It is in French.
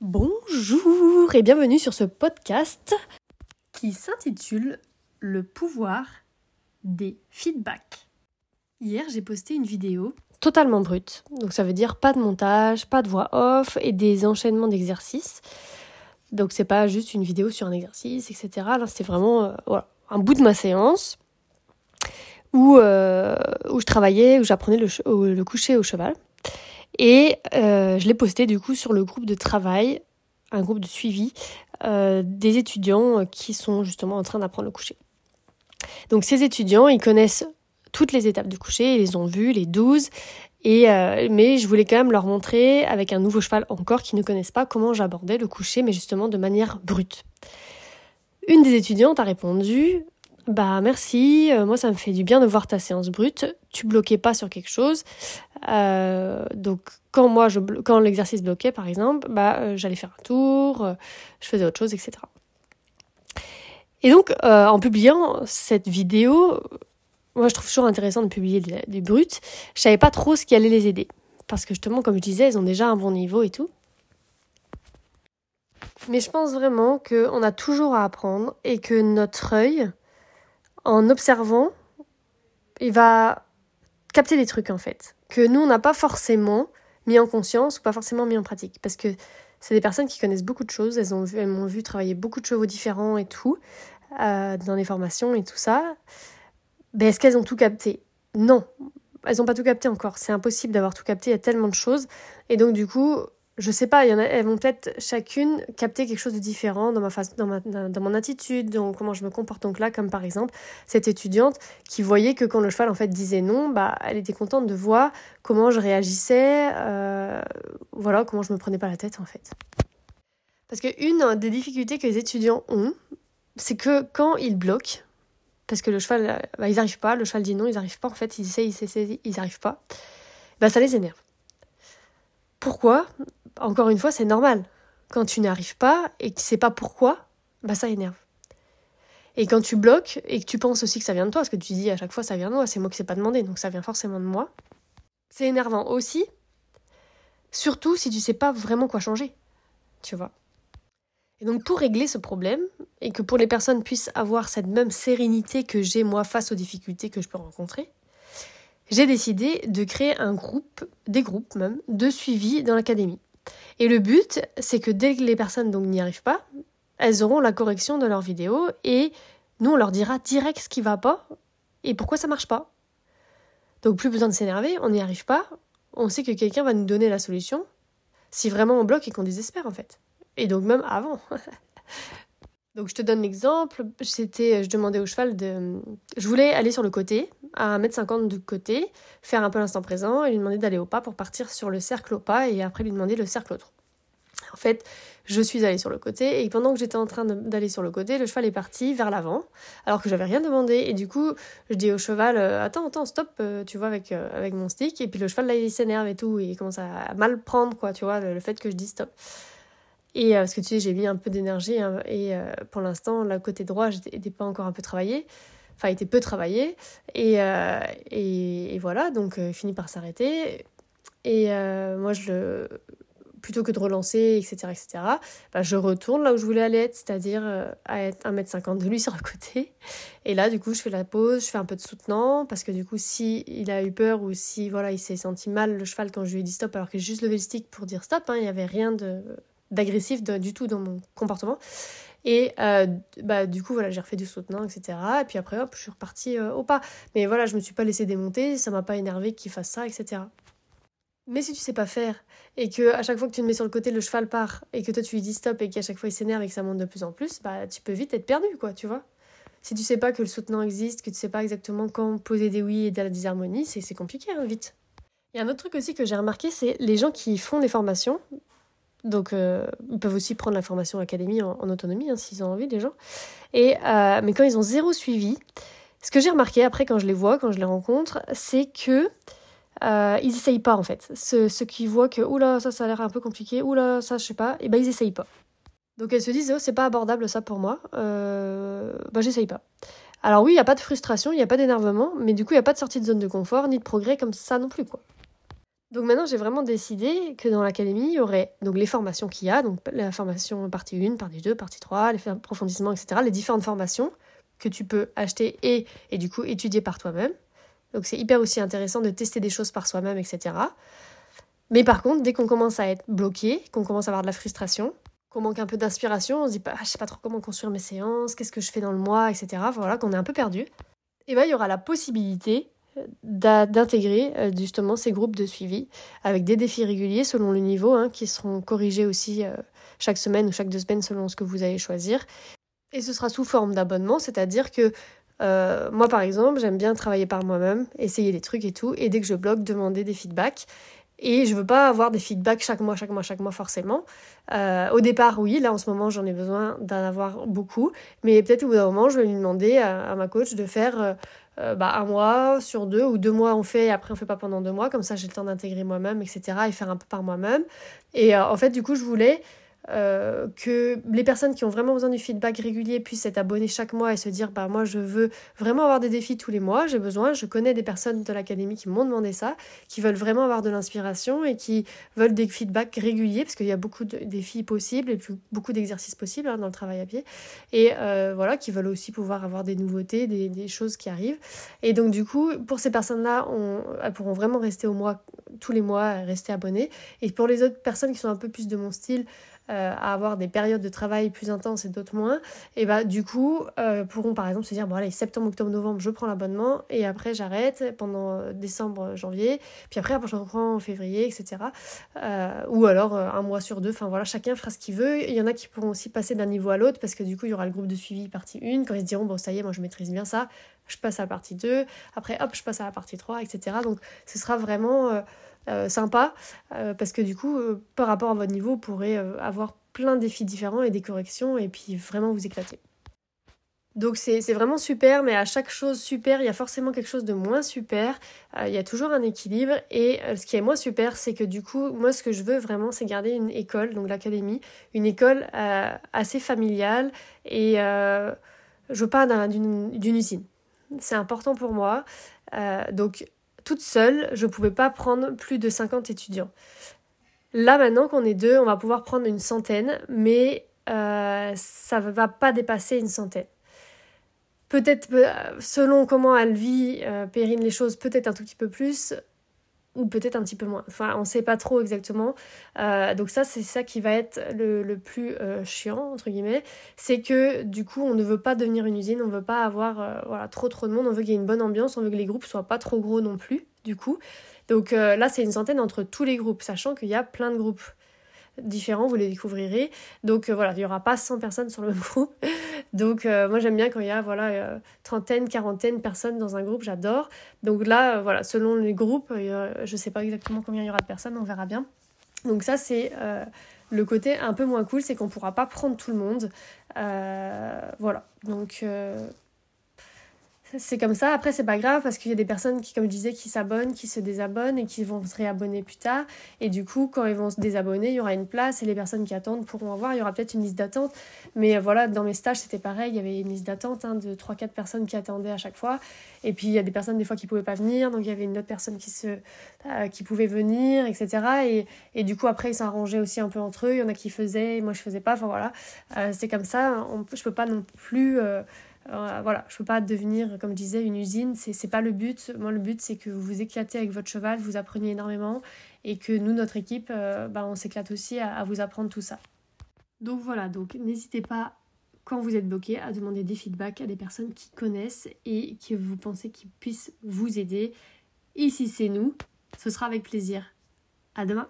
Bonjour et bienvenue sur ce podcast qui s'intitule Le pouvoir des feedbacks. Hier, j'ai posté une vidéo totalement brute. Donc ça veut dire pas de montage, pas de voix off et des enchaînements d'exercices. Donc c'est pas juste une vidéo sur un exercice, etc. Là, c'était vraiment euh, un bout de ma séance où, euh, où je travaillais, où j'apprenais le coucher au cheval. Et euh, je l'ai posté du coup sur le groupe de travail, un groupe de suivi euh, des étudiants qui sont justement en train d'apprendre le coucher. Donc ces étudiants, ils connaissent toutes les étapes du coucher, ils les ont vues, les 12, et, euh, mais je voulais quand même leur montrer avec un nouveau cheval encore qui ne connaissent pas comment j'abordais le coucher, mais justement de manière brute. Une des étudiantes a répondu bah merci, euh, moi ça me fait du bien de voir ta séance brute. Tu bloquais pas sur quelque chose. Euh, donc quand moi je quand l'exercice bloquait par exemple, bah euh, j'allais faire un tour, je faisais autre chose, etc. Et donc en publiant cette vidéo, moi je trouve toujours intéressant de publier des, brutes. Je savais pas trop ce qui allait les aider parce que justement comme je disais, elles ont déjà un bon niveau et tout. Mais je pense vraiment qu'on a toujours à apprendre et que notre œil, en observant, il va capter des trucs en fait, que nous on n'a pas forcément mis en conscience ou pas forcément mis en pratique. Parce que c'est des personnes qui connaissent beaucoup de choses, elles, ont vu, elles m'ont vu travailler beaucoup de chevaux différents et tout, euh, dans les formations et tout ça. Ben, est-ce qu'elles ont tout capté? Non, elles n'ont pas tout capté encore. C'est impossible d'avoir tout capté, il y a tellement de choses. Et donc du coup, je sais pas, elles vont peut-être chacune capter quelque chose de différent dans mon attitude, dans comment je me comporte. Donc là, comme par exemple cette étudiante qui voyait que quand le cheval en fait disait non, bah elle était contente de voir comment je réagissais, euh, voilà comment je me prenais pas la tête en fait. Parce que une des difficultés que les étudiants ont, c'est que quand ils bloquent, parce que le cheval, bah, ils n'arrivent pas, le cheval dit non, ils n'arrivent pas en fait, ils essayent, ils essayent, ils n'arrivent pas, bah ça les énerve. Pourquoi? Encore une fois, c'est normal. Quand tu n'arrives pas et que tu sais pas pourquoi, bah ça énerve. Et quand tu bloques et que tu penses aussi que ça vient de toi, parce que tu dis à chaque fois ça vient de moi, c'est moi qui sais pas demandé, donc ça vient forcément de moi, c'est énervant aussi. Surtout si tu sais pas vraiment quoi changer. Tu vois. Et donc pour régler ce problème, et que pour les personnes puissent avoir cette même sérénité que j'ai moi face aux difficultés que je peux rencontrer, j'ai décidé de créer un groupe, des groupes même, de suivi dans l'académie. Et le but, c'est que dès que les personnes n'y arrivent pas, elles auront la correction de leur vidéo et nous on leur dira direct ce qui va pas et pourquoi ça marche pas. Donc plus besoin de s'énerver, on n'y arrive pas, on sait que quelqu'un va nous donner la solution si vraiment on bloque et qu'on désespère en fait. Et donc même avant. donc je te donne l'exemple, c'était je demandais au cheval de je voulais aller sur le côté à 1m50 du côté, faire un peu l'instant présent et lui demander d'aller au pas pour partir sur le cercle au pas et après lui demander le cercle au trot. En fait, je suis allée sur le côté et pendant que j'étais en train d'aller sur le côté, le cheval est parti vers l'avant alors que j'avais rien demandé et du coup, je dis au cheval euh, attends attends stop, euh, tu vois avec euh, avec mon stick et puis le cheval là il s'énerve et tout et il commence à mal prendre quoi, tu vois le, fait que je dis stop. Et parce que tu sais, j'ai mis un peu d'énergie hein, et pour l'instant, le côté droit, j'étais pas encore un peu travaillé enfin, était peu travaillé. Et, euh, et, voilà, donc euh, il finit par s'arrêter. Et euh, moi, je plutôt que de relancer, etc., etc., bah, je retourne là où je voulais aller être, c'est-à-dire à être 1m50 de lui sur le côté. Et là, du coup, je fais la pause, je fais un peu de soutenant, parce que du coup, si il a eu peur ou si voilà, il s'est senti mal, le cheval, quand je lui ai dit stop, alors que j'ai juste levé le stick pour dire stop, hein, il n'y avait rien d'agressif du tout dans mon comportement, et euh, bah, du coup, voilà, j'ai refait du soutenant, etc. Et puis après, hop, je suis repartie euh, au pas. Mais voilà, je me suis pas laissé démonter, ça m'a pas énervé qu'il fasse ça, etc. Mais si tu sais pas faire, et que à chaque fois que tu le mets sur le côté, le cheval part, et que toi tu lui dis stop, et qu'à chaque fois il s'énerve et que ça monte de plus en plus, bah tu peux vite être perdu, quoi, tu vois. Si tu sais pas que le soutenant existe, que tu sais pas exactement quand poser des oui et de la disharmonie, c'est compliqué, hein, vite. Il y a un autre truc aussi que j'ai remarqué, c'est les gens qui font des formations, donc, euh, ils peuvent aussi prendre la formation académie en, autonomie, hein, s'ils ont envie, les gens. Et, euh, mais quand ils ont zéro suivi, ce que j'ai remarqué après, quand je les vois, quand je les rencontre, c'est que euh, ils essayent pas, en fait. Ceux, qui voient que, oula, ça, ça a l'air un peu compliqué, oula, ça, je sais pas, et ben ils essayent pas. Donc, elles se disent, oh, c'est pas abordable ça pour moi, bah, j'essaye pas. Alors, oui, il n'y a pas de frustration, il n'y a pas d'énervement, mais du coup, il n'y a pas de sortie de zone de confort, ni de progrès comme ça non plus, quoi. Donc maintenant, j'ai vraiment décidé que dans l'académie, il y aurait donc les formations qu'il y a, donc la formation partie 1, partie 2, partie 3, les approfondissements, etc., les différentes formations que tu peux acheter et, et du coup étudier par toi-même. Donc c'est hyper aussi intéressant de tester des choses par soi-même, etc. Mais par contre, dès qu'on commence à être bloqué, qu'on commence à avoir de la frustration, qu'on manque un peu d'inspiration, on se dit pas, ah, je sais pas trop comment construire mes séances, qu'est-ce que je fais dans le mois, etc. Voilà, qu'on est un peu perdu. Et bien il y aura la possibilité d'intégrer euh, justement ces groupes de suivi avec des défis réguliers selon le niveau hein, qui seront corrigés aussi euh, chaque semaine ou chaque deux semaines selon ce que vous allez choisir. Et ce sera sous forme d'abonnement, c'est-à-dire que euh, moi par exemple j'aime bien travailler par moi-même, essayer des trucs et tout, et dès que je bloque, demander des feedbacks. Et je veux pas avoir des feedbacks chaque mois, chaque mois, chaque mois forcément. au départ, oui, là en ce moment j'en ai besoin d'en avoir beaucoup, mais peut-être au bout d'un moment je vais lui demander à, ma coach de faire euh, bah, un mois sur deux ou deux mois on fait et après on fait pas pendant deux mois. Comme ça j'ai le temps d'intégrer moi-même etc et faire un peu par moi-même. Et euh, en fait du coup je voulais euh, que les personnes qui ont vraiment besoin du feedback régulier puissent être abonnées chaque mois et se dire bah moi je veux vraiment avoir des défis tous les mois, j'ai besoin, je connais des personnes de l'académie qui m'ont demandé ça, qui veulent vraiment avoir de l'inspiration et qui veulent des feedbacks réguliers parce qu'il y a beaucoup de défis possibles et beaucoup d'exercices possibles hein, dans le travail à pied. Et euh, voilà qui veulent aussi pouvoir avoir des nouveautés, des, des, choses qui arrivent. Et donc du coup pour ces personnes-là elles pourront vraiment rester au mois tous les mois rester abonnées. Et pour les autres personnes qui sont un peu plus de mon style euh, à avoir des périodes de travail plus intenses et d'autres moins, et bah du coup euh, pourront par exemple se dire bon allez septembre, octobre, novembre je prends l'abonnement et après j'arrête pendant euh, décembre, janvier, puis après, après je reprends en février, etc. ou alors un mois sur deux, enfin voilà chacun fera ce qu'il veut. Il y en a qui pourront aussi passer d'un niveau à l'autre parce que du coup il y aura le groupe de suivi partie 1 quand ils se diront bon ça y est moi je maîtrise bien ça, je passe à la partie 2, après hop je passe à la partie 3, etc. Donc ce sera vraiment euh, sympa, euh, parce que du coup, euh, par rapport à votre niveau, vous pourrez avoir plein de défis différents et des corrections, et puis vraiment vous éclater. Donc c'est vraiment super, mais à chaque chose super, il y a forcément quelque chose de moins super. il y a toujours un équilibre. Et ce qui est moins super, c'est que du coup, moi ce que je veux vraiment, c'est garder une école, donc l'académie, une école assez familiale. Et je veux pas d'une usine. C'est important pour moi. donc toute seule, je ne pouvais pas prendre plus de 50 étudiants. Là maintenant qu'on est deux, on va pouvoir prendre une centaine, mais euh, ça ne va pas dépasser une centaine. Peut-être, euh, selon comment elle vit, euh, Périne, les choses, peut-être un tout petit peu plus ou peut-être un petit peu moins. Enfin, on ne sait pas trop exactement. Euh, donc ça, c'est ça qui va être le, plus euh, chiant, entre guillemets. C'est que du coup, on ne veut pas devenir une usine, on ne veut pas avoir euh, voilà, trop trop de monde, on veut qu'il y ait une bonne ambiance, on veut que les groupes soient pas trop gros non plus, du coup. Donc là, c'est une centaine entre tous les groupes, sachant qu'il y a plein de groupes différents, vous les découvrirez. Donc voilà, il n'y aura pas 100 personnes sur le même groupe. Donc euh, moi j'aime bien quand il y a voilà euh, trentaine, quarantaine personnes dans un groupe, j'adore. Donc là euh, voilà, selon les groupes, je sais pas exactement combien il y aura de personnes, on verra bien. Donc ça c'est le côté un peu moins cool, c'est qu'on pourra pas prendre tout le monde. voilà. Donc c'est comme ça. Après, c'est pas grave parce qu'il y a des personnes qui, comme je disais, qui s'abonnent, qui se désabonnent et qui vont se réabonner plus tard. Et du coup, quand ils vont se désabonner, il y aura une place et les personnes qui attendent pourront avoir. Il y aura peut-être une liste d'attente. Mais euh, voilà, dans mes stages, c'était pareil. Il y avait une liste d'attente hein, de 3-4 personnes qui attendaient à chaque fois. Et puis, il y a des personnes, des fois, qui pouvaient pas venir. Donc, il y avait une autre personne qui, se, euh, qui pouvait venir, etc. Et, et du coup, après, ils s'arrangeaient aussi un peu entre eux. Il y en a qui faisaient, moi, je faisais pas. Enfin, voilà. Euh, c'est comme ça. On, je peux pas non plus voilà, je ne peux pas devenir, comme je disais, une usine, c'est, c'est pas le but. Moi, le but, c'est que vous vous éclatez avec votre cheval, vous apprenez énormément et que nous, notre équipe, euh, bah, on s'éclate aussi à, vous apprendre tout ça. Donc voilà, donc n'hésitez pas, quand vous êtes bloqué, à demander des feedbacks à des personnes qui connaissent et que vous pensez qu'ils puissent vous aider. Et si c'est nous, ce sera avec plaisir. À demain!